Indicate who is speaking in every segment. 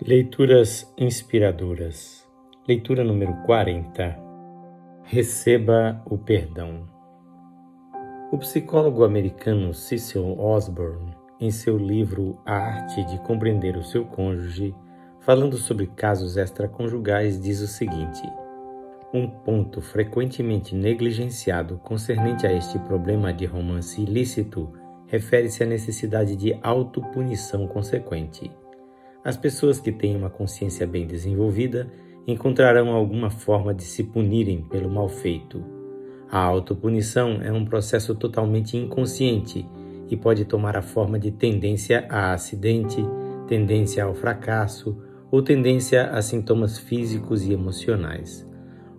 Speaker 1: Leituras inspiradoras. Leitura número 40. Receba o perdão. O psicólogo americano Cecil Osborne, em seu livro A Arte de Compreender o Seu Cônjuge, falando sobre casos extraconjugais, diz o seguinte: Um ponto frequentemente negligenciado concernente a este problema de romance ilícito refere-se à necessidade de autopunição consequente. As pessoas que têm uma consciência bem desenvolvida encontrarão alguma forma de se punirem pelo mal feito. A autopunição é um processo totalmente inconsciente e pode tomar a forma de tendência a acidente, tendência ao fracasso ou tendência a sintomas físicos e emocionais.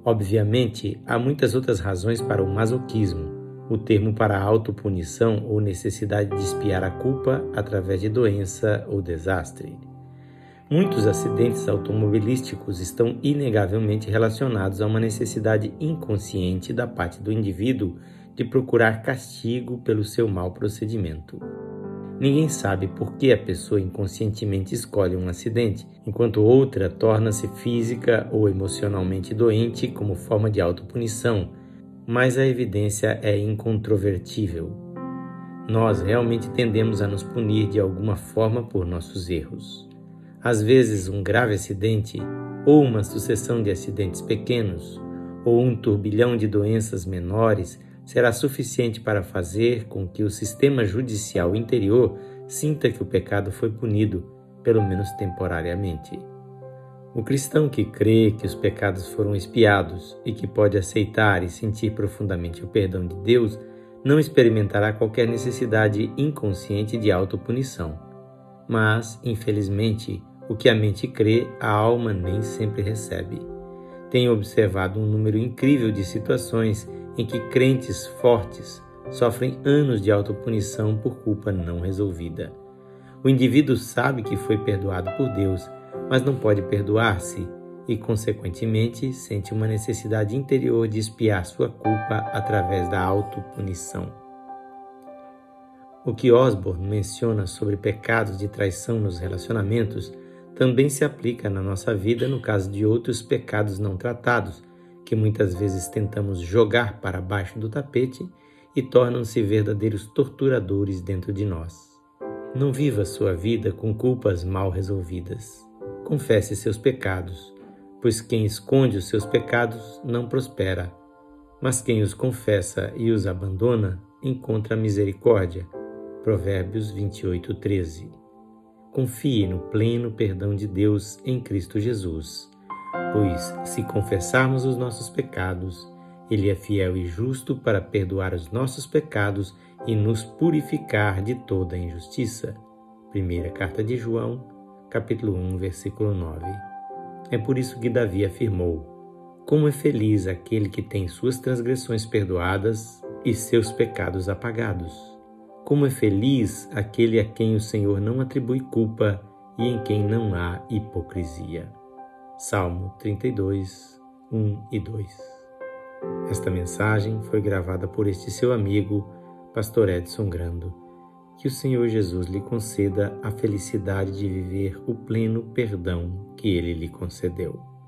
Speaker 1: Obviamente, há muitas outras razões para o masoquismo, o termo para autopunição ou necessidade de espiar a culpa através de doença ou desastre. Muitos acidentes automobilísticos estão inegavelmente relacionados a uma necessidade inconsciente da parte do indivíduo de procurar castigo pelo seu mau procedimento. Ninguém sabe por que a pessoa inconscientemente escolhe um acidente, enquanto outra torna-se física ou emocionalmente doente como forma de autopunição, mas a evidência é incontrovertível. Nós realmente tendemos a nos punir de alguma forma por nossos erros. Às vezes, um grave acidente, ou uma sucessão de acidentes pequenos, ou um turbilhão de doenças menores será suficiente para fazer com que o sistema judicial interior sinta que o pecado foi punido, pelo menos temporariamente. O cristão que crê que os pecados foram expiados e que pode aceitar e sentir profundamente o perdão de Deus não experimentará qualquer necessidade inconsciente de autopunição. Mas, infelizmente, o que a mente crê, a alma nem sempre recebe. Tenho observado um número incrível de situações em que crentes fortes sofrem anos de autopunição por culpa não resolvida. O indivíduo sabe que foi perdoado por Deus, mas não pode perdoar-se e, consequentemente, sente uma necessidade interior de espiar sua culpa através da autopunição. O que Osborne menciona sobre pecados de traição nos relacionamentos também se aplica na nossa vida no caso de outros pecados não tratados, que muitas vezes tentamos jogar para baixo do tapete e tornam-se verdadeiros torturadores dentro de nós. Não viva sua vida com culpas mal resolvidas. Confesse seus pecados, pois quem esconde os seus pecados não prospera, mas quem os confessa e os abandona encontra misericórdia. Provérbios 28, 13 confie no pleno perdão de Deus em Cristo Jesus. Pois, se confessarmos os nossos pecados, Ele é fiel e justo para perdoar os nossos pecados e nos purificar de toda injustiça. Primeira Carta de João, capítulo 1, versículo 9. É por isso que Davi afirmou: Como é feliz aquele que tem suas transgressões perdoadas e seus pecados apagados. Como é feliz aquele a quem o Senhor não atribui culpa e em quem não há hipocrisia. Salmo 32, 1 e 2. Esta mensagem foi gravada por este seu amigo, Pastor Edson Grando. Que o Senhor Jesus lhe conceda a felicidade de viver o pleno perdão que ele lhe concedeu.